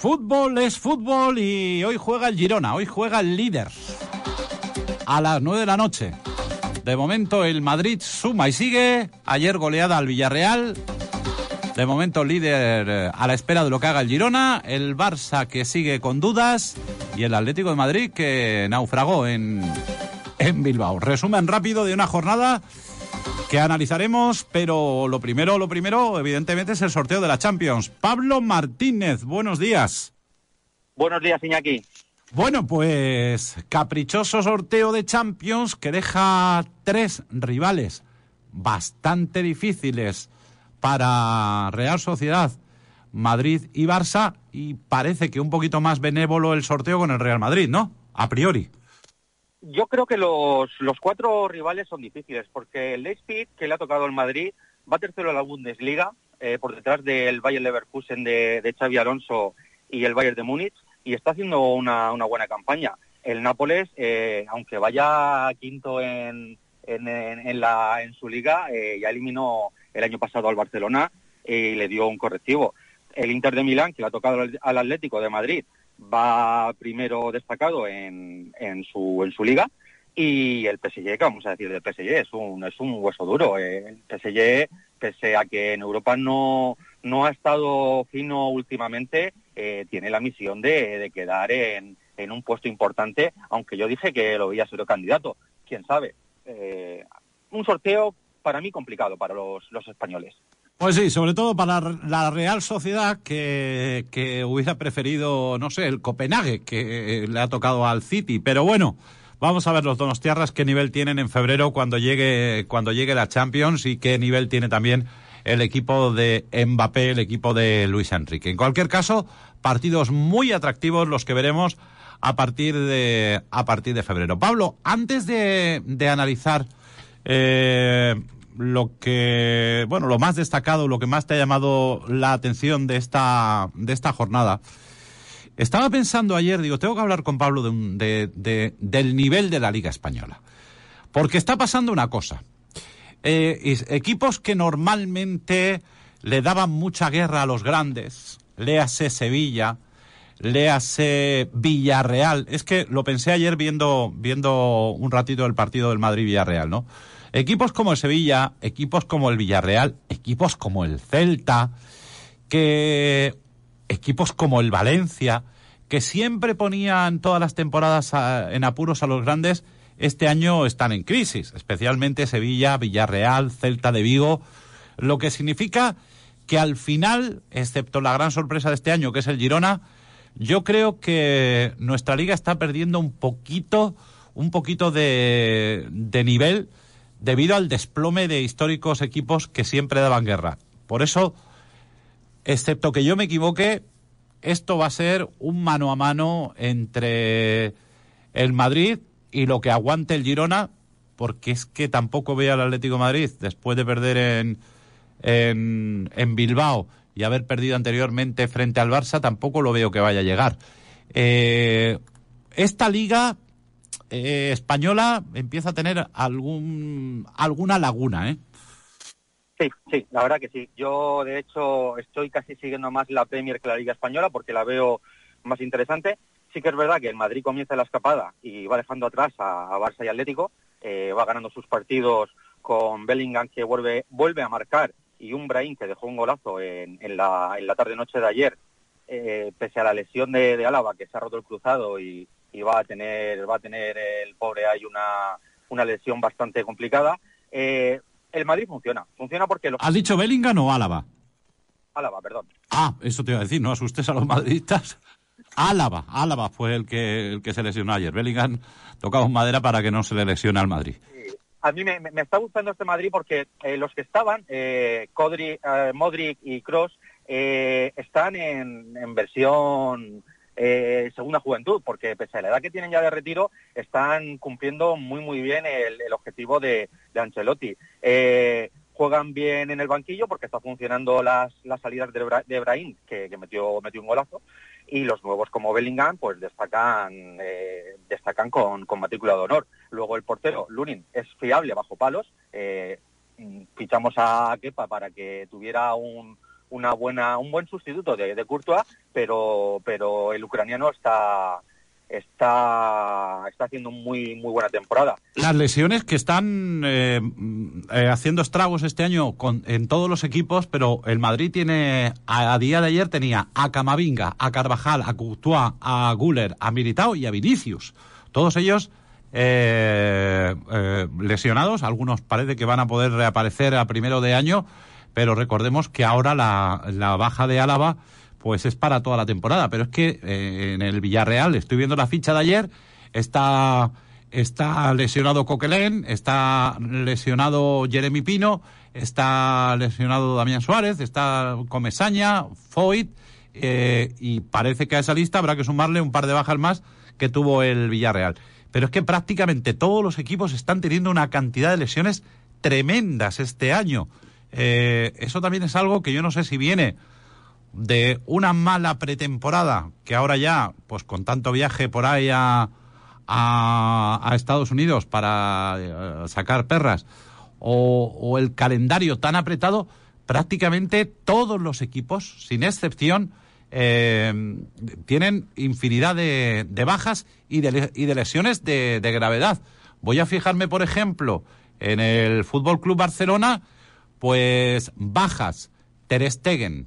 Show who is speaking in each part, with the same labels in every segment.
Speaker 1: Fútbol es fútbol y hoy juega el Girona, hoy juega el líder. A las 9 de la noche. De momento el Madrid suma y sigue. Ayer goleada al Villarreal. De momento líder eh, a la espera de lo que haga el Girona. El Barça que sigue con dudas. Y el Atlético de Madrid que naufragó en, en Bilbao. Resumen rápido de una jornada que analizaremos, pero lo primero, lo primero, evidentemente, es el sorteo de la Champions. Pablo Martínez, buenos días.
Speaker 2: Buenos días, Iñaki.
Speaker 1: Bueno, pues caprichoso sorteo de Champions que deja tres rivales bastante difíciles para Real Sociedad, Madrid y Barça y parece que un poquito más benévolo el sorteo con el Real Madrid, ¿no? A priori.
Speaker 2: Yo creo que los, los cuatro rivales son difíciles, porque el Leipzig, que le ha tocado al Madrid, va tercero en la Bundesliga, eh, por detrás del Bayern Leverkusen de, de, Xavi Alonso y el Bayern de Múnich, y está haciendo una, una buena campaña. El Nápoles, eh, aunque vaya quinto en, en, en, la, en su liga, eh, ya eliminó el año pasado al Barcelona y le dio un correctivo. El Inter de Milán, que le ha tocado al Atlético de Madrid, va primero destacado en, en, su, en su liga y el PSG, que vamos a decir del PSG, es un, es un hueso duro. El PSG, pese a que en Europa no, no ha estado fino últimamente, eh, tiene la misión de, de quedar en, en, un puesto importante, aunque yo dije que lo veía ser candidato. Quién sabe. Eh, un sorteo para mí complicado para los, los españoles.
Speaker 1: Pues sí, sobre todo para la Real Sociedad que, que, hubiera preferido, no sé, el Copenhague, que le ha tocado al City. Pero bueno, vamos a ver los Donostiarras qué nivel tienen en febrero cuando llegue, cuando llegue la Champions y qué nivel tiene también el equipo de Mbappé, el equipo de Luis Enrique. En cualquier caso, partidos muy atractivos los que veremos a partir de, a partir de febrero. Pablo, antes de, de analizar eh, lo que, bueno, lo más destacado, lo que más te ha llamado la atención de esta, de esta jornada. Estaba pensando ayer, digo, tengo que hablar con Pablo de, de, de, del nivel de la Liga Española. Porque está pasando una cosa. Eh, equipos que normalmente le daban mucha guerra a los grandes, léase Sevilla, léase Villarreal. Es que lo pensé ayer viendo, viendo un ratito el partido del Madrid-Villarreal, ¿no? Equipos como el Sevilla, equipos como el Villarreal, equipos como el Celta, que equipos como el Valencia, que siempre ponían todas las temporadas en apuros a los grandes, este año están en crisis, especialmente Sevilla, Villarreal, Celta de Vigo, lo que significa que al final, excepto la gran sorpresa de este año, que es el Girona, yo creo que nuestra liga está perdiendo un poquito, un poquito de, de nivel debido al desplome de históricos equipos que siempre daban guerra. Por eso, excepto que yo me equivoque, esto va a ser un mano a mano entre el Madrid y lo que aguante el Girona, porque es que tampoco veo al Atlético Madrid, después de perder en, en, en, Bilbao y haber perdido anteriormente frente al Barça, tampoco lo veo que vaya a llegar. Eh, esta liga eh, española empieza a tener algún alguna laguna, ¿eh?
Speaker 2: Sí, sí, la verdad que sí. Yo, de hecho, estoy casi siguiendo más la Premier que la Liga Española porque la veo más interesante. Sí que es verdad que el Madrid comienza la escapada y va dejando atrás a, Barça y Atlético. Eh, va ganando sus partidos con Bellingham que vuelve, vuelve a marcar y un Brahim que dejó un golazo en, en la, en la tarde-noche de ayer, eh, pese a la lesión de, de Álava que se ha roto el cruzado y, y va a tener va a tener el pobre hay una, una lesión bastante complicada. Eh, el Madrid funciona, funciona porque... Los...
Speaker 1: ¿Has dicho Bellingham o Álava?
Speaker 2: Álava, perdón.
Speaker 1: Ah, eso te iba a decir, no asustes a los madridistas. Álava, Álava fue el que, el que se lesionó ayer. Bellingham tocaba madera para que no se le lesione al Madrid.
Speaker 2: Sí. A mí me, me, está gustando este Madrid porque eh, los que estaban, eh, Codri, eh, Modric y Cross, eh, están en, en versión eh, segunda juventud, porque pese a la edad que tienen ya de retiro, están cumpliendo muy muy bien el, objetivo de, Ancelotti. Eh, juegan bien en el banquillo porque está funcionando las, las salidas de, Bra de Brahim, que, metió, metió un golazo, y los nuevos como Bellingham pues destacan, eh, destacan con, con matrícula de honor. Luego el portero, Lunin, es fiable bajo palos, eh, fichamos a Kepa para que tuviera un, una buena, un buen sustituto de, de Courtois, pero, pero el ucraniano está, está, está haciendo muy, muy buena temporada.
Speaker 1: Las lesiones que están eh, eh, haciendo estragos este año con, en todos los equipos, pero el Madrid tiene, a, a, día de ayer tenía a Camavinga, a Carvajal, a Courtois, a Guller, a Militao y a Vinicius. Todos ellos eh, eh, lesionados, algunos parece que van a poder reaparecer a primero de año, pero recordemos que ahora la, la baja de Álava pues es para toda la temporada. Pero es que eh, en el Villarreal, estoy viendo la ficha de ayer, está, está lesionado Coquelén, está lesionado Jeremy Pino, está lesionado Damián Suárez, está Comesaña, Foyt, eh, y parece que a esa lista habrá que sumarle un par de bajas más que tuvo el Villarreal. Pero es que prácticamente todos los equipos están teniendo una cantidad de lesiones tremendas este año. Eh, eso también es algo que yo no sé si viene de una mala pretemporada, que ahora ya, pues con tanto viaje por ahí a, a, a Estados Unidos para eh, sacar perras, o, o, el calendario tan apretado, prácticamente todos los equipos, sin excepción, eh, tienen infinidad de, de bajas y de, y de lesiones de, de, gravedad. Voy a fijarme, por ejemplo, en el Fútbol Club Barcelona, pues bajas, Ter Stegen,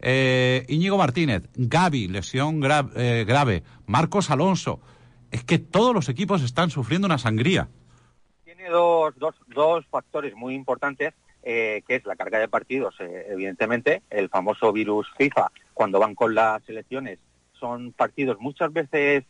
Speaker 1: eh, Íñigo Martínez, Gaby, lesión eh, grave, Marcos Alonso. Es que todos los equipos están sufriendo una sangría.
Speaker 2: Tiene dos, dos, dos factores muy importantes, eh, que es la carga de partidos, evidentemente, el famoso virus FIFA, cuando van con las selecciones, son partidos muchas veces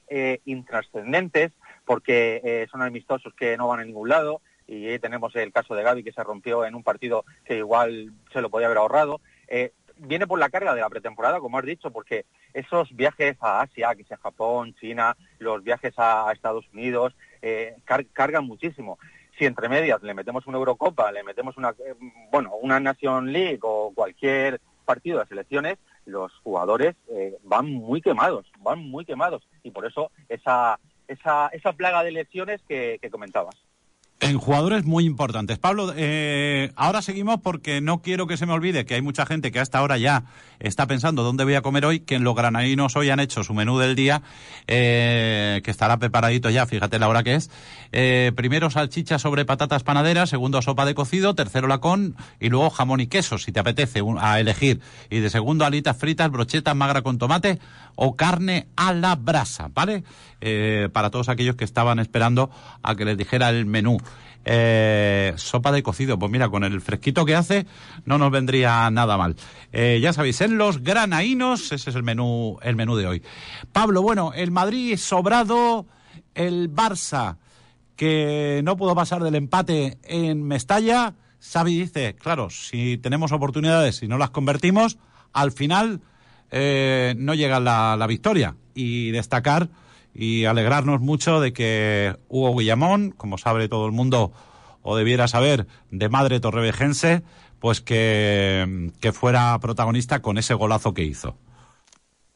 Speaker 2: intrascendentes, porque son amistosos que no van a ningún lado, y tenemos el caso de Gaby que se rompió en un partido que igual se lo podía haber ahorrado. Eh, viene por la carga de la pretemporada, como has dicho, porque esos viajes a Asia, que sea Japón, China, los viajes a, Estados Unidos, eh, car cargan muchísimo. Si entre medias le metemos una Eurocopa, le metemos una, eh, bueno, una Nation League o cualquier partido de selecciones, los jugadores eh, van muy quemados, van muy quemados. Y por eso esa, esa, esa plaga de lesiones que comentabas.
Speaker 1: En jugadores muy importantes. Pablo, eh, ahora seguimos porque no quiero que se me olvide que hay mucha gente que hasta ahora ya está pensando dónde voy a comer hoy, que en los granadinos hoy han hecho su menú del día, eh, que estará preparadito ya, fíjate la hora que es. Eh, primero salchicha sobre patatas panaderas, segundo sopa de cocido, tercero lacón y luego jamón y queso, si te apetece a elegir. Y de segundo alitas fritas, brochetas magra con tomate o carne a la brasa, ¿vale? Eh, para todos aquellos que estaban esperando a que les dijera el menú. Eh, sopa de cocido, pues mira, con el fresquito que hace no nos vendría nada mal. Eh, ya sabéis, en los granaínos, ese es el menú, el menú de hoy. Pablo, bueno, el Madrid sobrado, el Barça que no pudo pasar del empate en Mestalla. Xavi dice, claro, si tenemos oportunidades y no las convertimos, al final eh, no llega la, la victoria. Y destacar y alegrarnos mucho de que Hugo Guillamón, como sabe todo el mundo o debiera saber, de madre torrevejense, pues que, que fuera protagonista con ese golazo que hizo.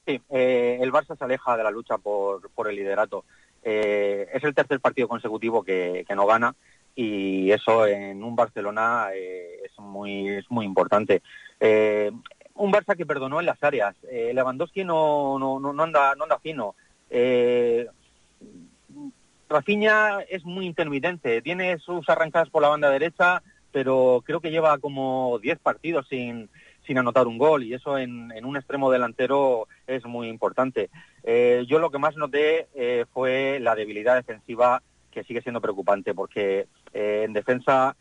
Speaker 2: Sí, eh, el Barça se aleja de la lucha por, por el liderato. Eh, es el tercer partido consecutivo que, que, no gana y eso en un Barcelona eh, es muy es muy importante. Un Barça que perdonó en las áreas. Lewandowski no, no, no, anda, no anda fino. Eh, Rafinha es muy intermitente, tiene sus arrancadas por la banda derecha, pero creo que lleva como 10 partidos sin, sin anotar un gol y eso en, un extremo delantero es muy importante. Eh, yo lo que más noté eh, fue la debilidad defensiva que sigue siendo preocupante porque eh, en defensa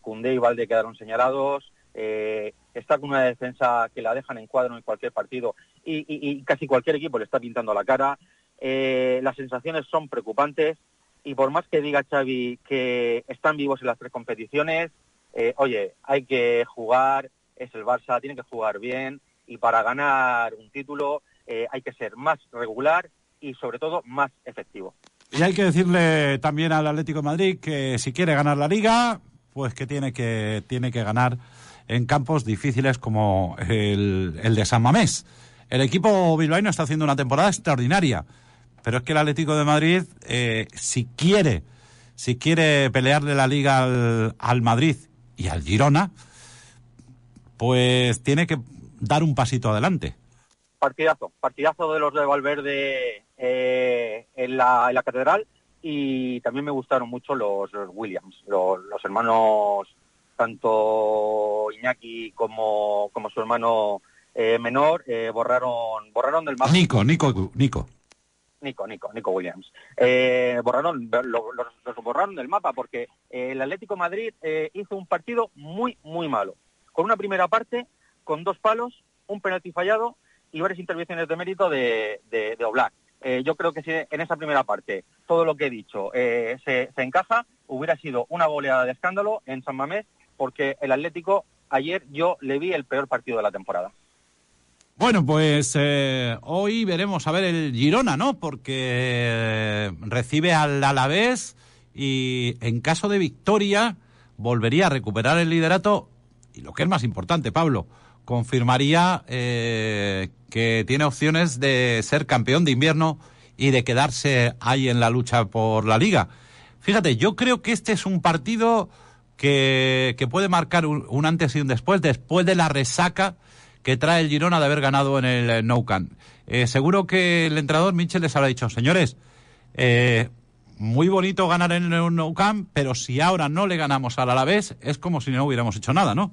Speaker 2: Cundé y Valde quedaron señalados, eh, está con una defensa que la dejan en cuadro en cualquier partido y, casi cualquier equipo le está pintando la cara. Eh, las sensaciones son preocupantes y por más que diga Xavi que están vivos en las tres competiciones, eh, oye, hay que jugar, es el Barça, tiene que jugar bien y para ganar un título eh, hay que ser más regular y sobre todo más efectivo.
Speaker 1: Y hay que decirle también al Atlético de Madrid que si quiere ganar la liga, pues que tiene que, tiene que ganar en campos difíciles como el, el de San Mamés. El equipo bilbaíno está haciendo una temporada extraordinaria, pero es que el Atlético de Madrid, eh, si quiere, si quiere pelearle la liga al, al Madrid y al Girona, pues tiene que dar un pasito adelante.
Speaker 2: Partidazo, partidazo de los de Valverde eh, en, la, en, la, catedral y también me gustaron mucho los, Williams, los, hermanos, tanto Iñaki como, como su hermano eh, menor, eh, borraron, borraron del mapa.
Speaker 1: Nico, Nico, Nico.
Speaker 2: Nico, Nico, Nico Williams. Eh, borraron, los borraron del mapa porque el Atlético Madrid hizo un partido muy, muy malo. Con una primera parte, con dos palos, un penalti fallado y varias intervenciones de mérito de, de, de Oblak. yo creo que si en esa primera parte todo lo que he dicho se, se, encaja, hubiera sido una goleada de escándalo en San Mamés, porque el Atlético ayer yo le vi el peor partido de la temporada.
Speaker 1: Bueno, pues eh, hoy veremos a ver el Girona, ¿no? Porque eh, recibe al Alavés y en caso de victoria volvería a recuperar el liderato y lo que es más importante, Pablo, confirmaría eh, que tiene opciones de ser campeón de invierno y de quedarse ahí en la lucha por la liga. Fíjate, yo creo que este es un partido que, puede marcar un, antes y un después, después de la resaca que trae el Girona de haber ganado en el eh, Nou Camp. Eh, seguro que el entrenador Michel les habrá dicho, señores, eh, muy bonito ganar en el Nou Camp, pero si ahora no le ganamos al Alavés, es como si no hubiéramos hecho nada, ¿no?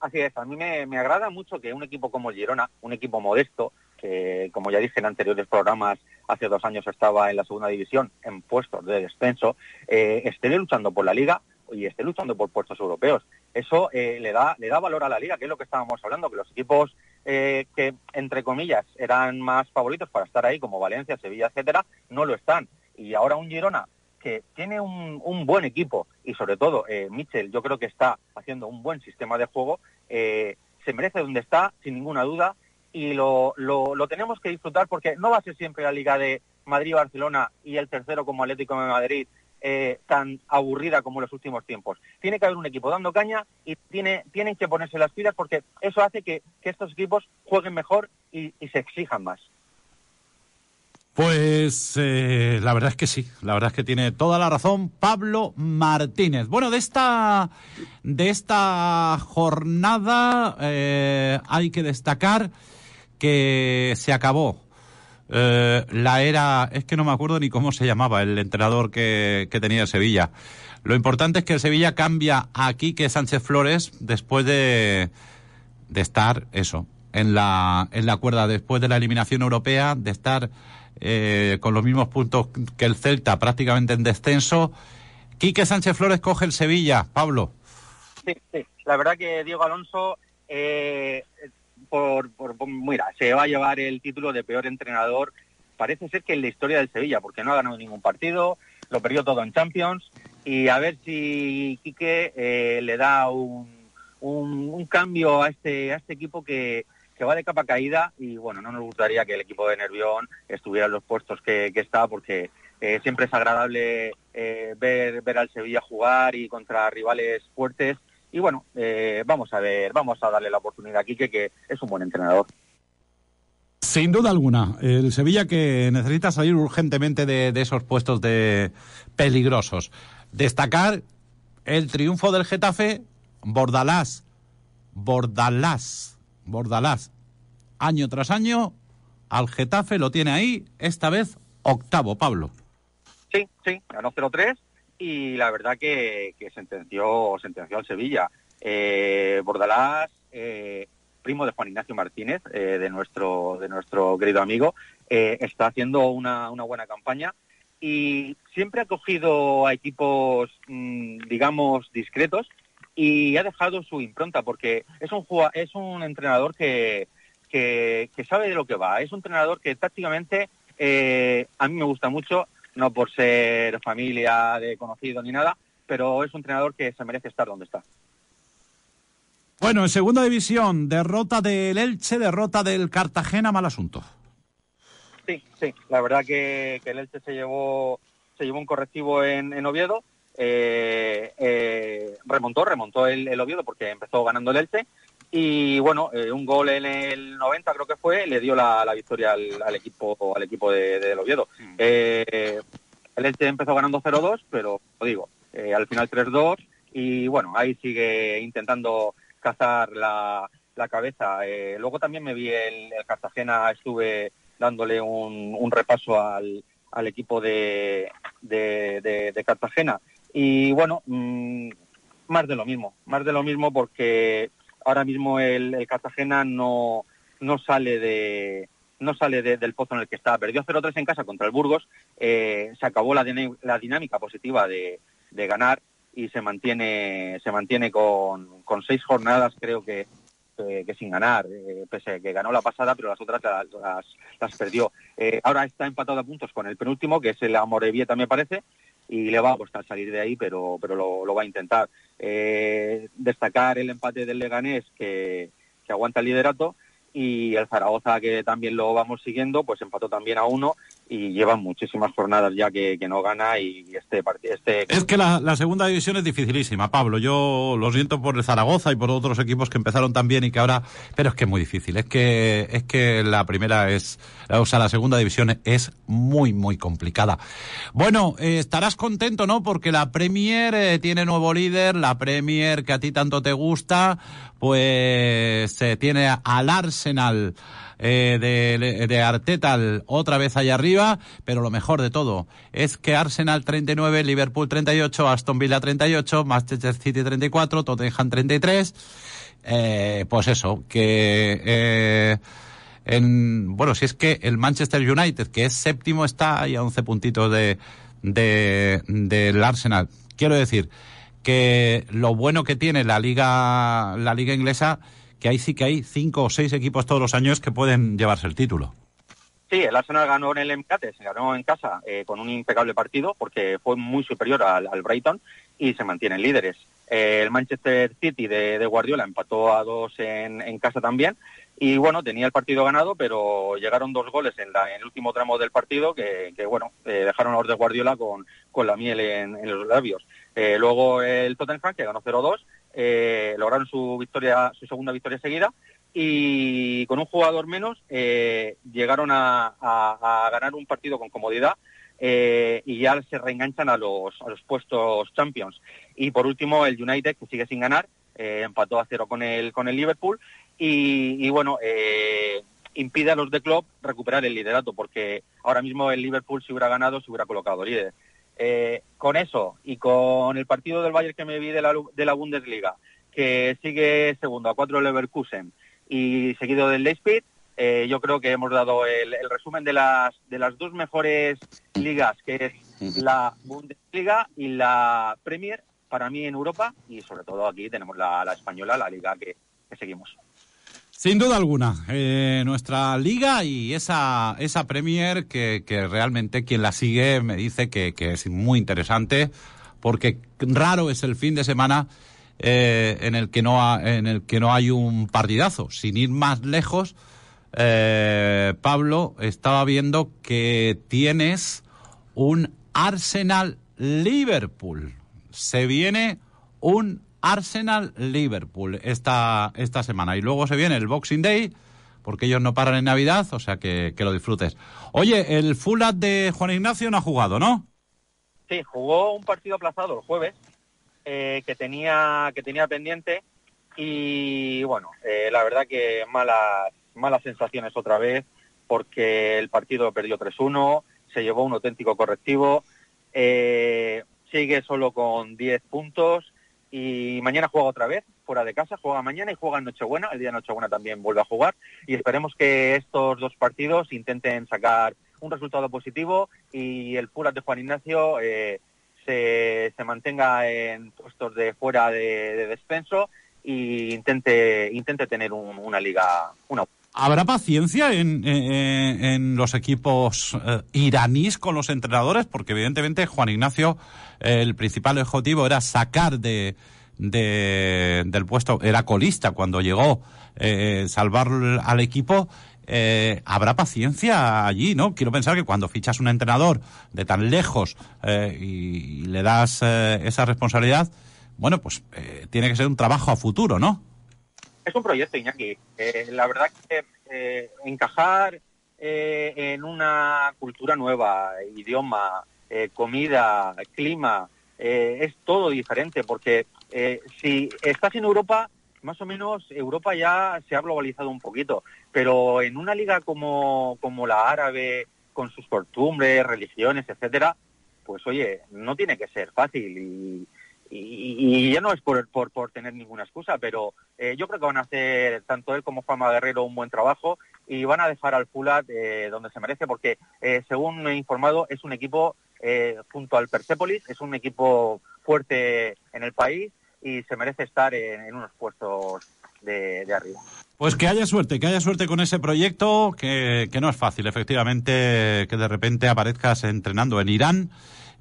Speaker 2: Así es, a mí me, me agrada mucho que un equipo como el Girona, un equipo modesto, que como ya dije en anteriores programas, hace dos años estaba en la segunda división, en puestos de descenso, eh, esté luchando por la liga y esté luchando por puestos europeos eso eh, le, da, le da valor a la liga, que es lo que estábamos hablando, que los equipos eh, que, entre comillas, eran más favoritos para estar ahí, como Valencia, Sevilla, etcétera, no lo están. Y ahora un Girona que tiene un, un buen equipo y sobre todo eh, Mitchell yo creo que está haciendo un buen sistema de juego, eh, se merece donde está, sin ninguna duda, y lo, lo, lo tenemos que disfrutar porque no va a ser siempre la liga de Madrid-Barcelona y el tercero como Atlético de Madrid eh, tan aburrida como en los últimos tiempos. Tiene que haber un equipo dando caña y tiene, tienen que ponerse las pilas porque eso hace que, estos equipos jueguen mejor y, y se exijan más.
Speaker 1: Pues eh, la verdad es que sí, la verdad es que tiene toda la razón Pablo Martínez. Bueno, de esta de esta jornada eh, hay que destacar que se acabó eh, la era, es que no me acuerdo ni cómo se llamaba el entrenador que, que tenía Sevilla. Lo importante es que el Sevilla cambia a Quique Sánchez Flores después de, de estar, eso, en la, en la cuerda, después de la eliminación europea, de estar eh, con los mismos puntos que el Celta, prácticamente en descenso. Quique Sánchez Flores coge el Sevilla, Pablo.
Speaker 2: Sí, sí. La verdad que Diego Alonso eh, por, por, mira, se va a llevar el título de peor entrenador, parece ser que en la historia del Sevilla, porque no ha ganado ningún partido, lo perdió todo en Champions, y a ver si Quique eh, le da un, un, cambio a este, a este equipo que, que va de capa caída, y bueno, no nos gustaría que el equipo de Nervión estuviera en los puestos que, que está, porque eh, siempre es agradable eh, ver, ver al Sevilla jugar y contra rivales fuertes, y bueno, eh, vamos a ver, vamos a darle la oportunidad a Quique, que es un buen entrenador.
Speaker 1: Sin duda alguna, el Sevilla que necesita salir urgentemente de, de esos puestos de peligrosos. Destacar el triunfo del Getafe, Bordalás, Bordalás, Bordalás, año tras año, al Getafe lo tiene ahí, esta vez octavo, Pablo.
Speaker 2: Sí, sí, ganó 0-3 y la verdad que, que sentenció, sentenció al Sevilla. Eh, Bordalás, eh, primo de Juan Ignacio Martínez, eh, de, nuestro, de nuestro querido amigo, está haciendo una, una buena campaña y siempre ha cogido a equipos, mmm, digamos, discretos y ha dejado su impronta porque es un, es un entrenador que, que, sabe de lo que va. Es un entrenador que tácticamente a mí me gusta mucho no por ser familia de conocido ni nada, pero es un entrenador que se merece estar donde está.
Speaker 1: Bueno, en segunda división, derrota del Elche, derrota del Cartagena, mal asunto.
Speaker 2: Sí, sí, la verdad que, que el Elche se llevó, se llevó un correctivo en, en Oviedo, eh, eh, remontó, remontó el, el, Oviedo porque empezó ganando el Elche y bueno, eh, un gol en el 90 creo que fue, le dio la, la victoria al, al, equipo al equipo de, de, Oviedo. Mm. Eh, el Elche empezó ganando 0-2, pero lo digo, eh, al final 3-2 y bueno, ahí sigue intentando cazar la, la cabeza. luego también me vi el, Cartagena, estuve dándole un, repaso al, equipo de, de, Cartagena. Y bueno, mm, más de lo mismo, más de lo mismo porque ahora mismo el, Cartagena no, no sale de no sale del pozo en el que está. Perdió 0-3 en casa contra el Burgos, eh, se acabó la, la dinámica positiva de, de, ganar y se mantiene se mantiene con, con seis jornadas creo que, que, sin ganar, eh, pese a que ganó la pasada, pero las otras las, las, perdió. Eh, ahora está empatado a puntos con el penúltimo, que es el Amorebieta, me parece, y le va a costar salir de ahí, pero, pero lo, va a intentar. Eh, destacar el empate del Leganés, que, que aguanta el liderato, y el Zaragoza, que también lo vamos siguiendo, pues empató también a uno y llevan muchísimas jornadas ya que, no gana y este partido... Este...
Speaker 1: Es que la, segunda división es dificilísima, Pablo. Yo lo siento por el Zaragoza y por otros equipos que empezaron tan bien y que ahora... Pero es que es muy difícil. Es que, es que la primera es... O sea, la segunda división es muy, muy complicada. Bueno, eh, estarás contento, ¿no? Porque la Premier eh, tiene nuevo líder, la Premier que a ti tanto te gusta, pues se tiene al Arsenal eh, de, de, Arteta otra vez allá arriba, pero lo mejor de todo es que Arsenal 39, Liverpool 38, Aston Villa 38, Manchester City 34, Tottenham 33. Eh, pues eso, que eh, en, bueno, si es que el Manchester United, que es séptimo, está ahí a 11 puntitos de, de, del Arsenal. Quiero decir, que lo bueno que tiene la liga, la liga inglesa, que ahí sí que hay cinco o seis equipos todos los años que pueden llevarse el título.
Speaker 2: Sí, el Arsenal ganó en el empate, se ganó en casa eh, con un impecable partido porque fue muy superior al, Brighton y se mantienen líderes. Eh, el Manchester City de, Guardiola empató a dos en, casa también y bueno, tenía el partido ganado, pero llegaron dos goles en, el último tramo del partido que, bueno, eh, dejaron a los de Guardiola con, con la miel en los labios. Eh, luego el Tottenham, que ganó 0-2, eh, lograron su segunda victoria seguida y con un jugador menos eh, llegaron a, ganar un partido con comodidad y ya se reenganchan a los, puestos champions. Y por último el United, que sigue sin ganar, empató a cero con el, Liverpool y, bueno, impide a los de club recuperar el liderato porque ahora mismo el Liverpool si hubiera ganado se hubiera colocado líder. Eh, con eso y con el partido del Bayern que me vi de la, de la Bundesliga, que sigue segundo a cuatro Leverkusen y seguido del Leipzig, eh, yo creo que hemos dado el, resumen de las, de las dos mejores ligas, que es la Bundesliga y la Premier, para mí en Europa, y sobre todo aquí tenemos la, española, la liga que seguimos.
Speaker 1: Sin duda alguna, eh, nuestra liga y esa, esa Premier que, que, realmente quien la sigue me dice que, que, es muy interesante porque raro es el fin de semana eh, en, el que no ha, en el que no hay un partidazo. Sin ir más lejos, eh, Pablo, estaba viendo que tienes un Arsenal Liverpool. Se viene un Arsenal-Liverpool esta, esta semana. Y luego se viene el Boxing Day, porque ellos no paran en Navidad, o sea que, lo disfrutes. Oye, el Fulat de Juan Ignacio no ha jugado, ¿no?
Speaker 2: Sí, jugó un partido aplazado el jueves, eh, que, tenía, que tenía pendiente, y bueno, eh, la verdad que malas, malas sensaciones otra vez, porque el partido perdió 3-1, se llevó un auténtico correctivo, eh, sigue solo con 10 puntos, y mañana juega otra vez fuera de casa, juega mañana y juega en Nochebuena, el día de Nochebuena también vuelve a jugar y esperemos que estos dos partidos intenten sacar un resultado positivo y el Puras de Juan Ignacio eh, se, mantenga en puestos de fuera de, descenso e intente, intente tener una liga, una
Speaker 1: ¿Habrá paciencia en, en, los equipos eh, iraníes con los entrenadores? Porque evidentemente Juan Ignacio, el principal objetivo era sacar de, del puesto, era colista cuando llegó, eh, salvar al equipo. Eh, habrá paciencia allí, ¿no? Quiero pensar que cuando fichas un entrenador de tan lejos y, le das esa responsabilidad, bueno, pues tiene que ser un trabajo a futuro, ¿no?
Speaker 2: Es un proyecto, Iñaki. Eh, la verdad que eh, encajar eh, en una cultura nueva, idioma, comida, clima, es todo diferente, porque si estás en Europa, más o menos Europa ya se ha globalizado un poquito, pero en una liga como, como la árabe, con sus costumbres, religiones, etcétera, pues oye, no tiene que ser fácil y, y, ya no es por, por, por tener ninguna excusa, pero eh, yo creo que van a hacer tanto él como Fama Guerrero un buen trabajo y van a dejar al Fulat eh, donde se merece porque, eh, según he informado, es un equipo junto al Persepolis, es un equipo fuerte en el país y se merece estar en, unos puestos de, arriba.
Speaker 1: Pues que haya suerte, que haya suerte con ese proyecto, que, que no es fácil, efectivamente, que de repente aparezcas entrenando en Irán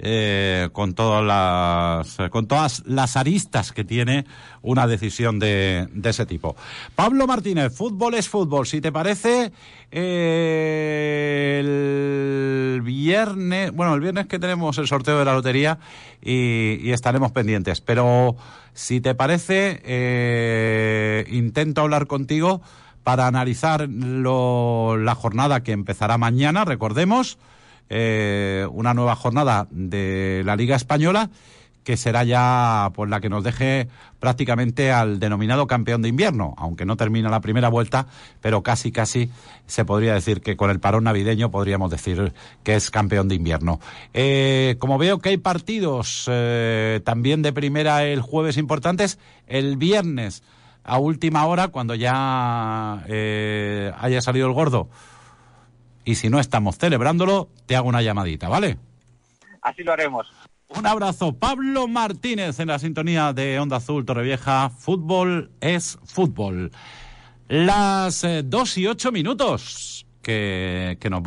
Speaker 1: eh, con todas las con todas las aristas que tiene una decisión de, de ese tipo. Pablo Martínez, fútbol es fútbol. Si te parece, eh, el viernes, bueno, el viernes que tenemos el sorteo de la lotería y, estaremos pendientes. Pero si te parece, eh, intento hablar contigo para analizar la jornada que empezará mañana, recordemos eh, una nueva jornada de la Liga Española que será ya pues la que nos deje prácticamente al denominado campeón de invierno, aunque no termina la primera vuelta, pero casi casi se podría decir que con el parón navideño podríamos decir que es campeón de invierno. Eh, como veo que hay partidos eh, también de primera el jueves importantes, el viernes a última hora, cuando ya haya salido el gordo, y si no estamos celebrándolo, te hago una llamadita, ¿vale?
Speaker 2: Así lo haremos.
Speaker 1: Un abrazo. Pablo Martínez en la sintonía de Onda Azul Torrevieja. Fútbol es fútbol. Las eh, dos y ocho minutos que, que nos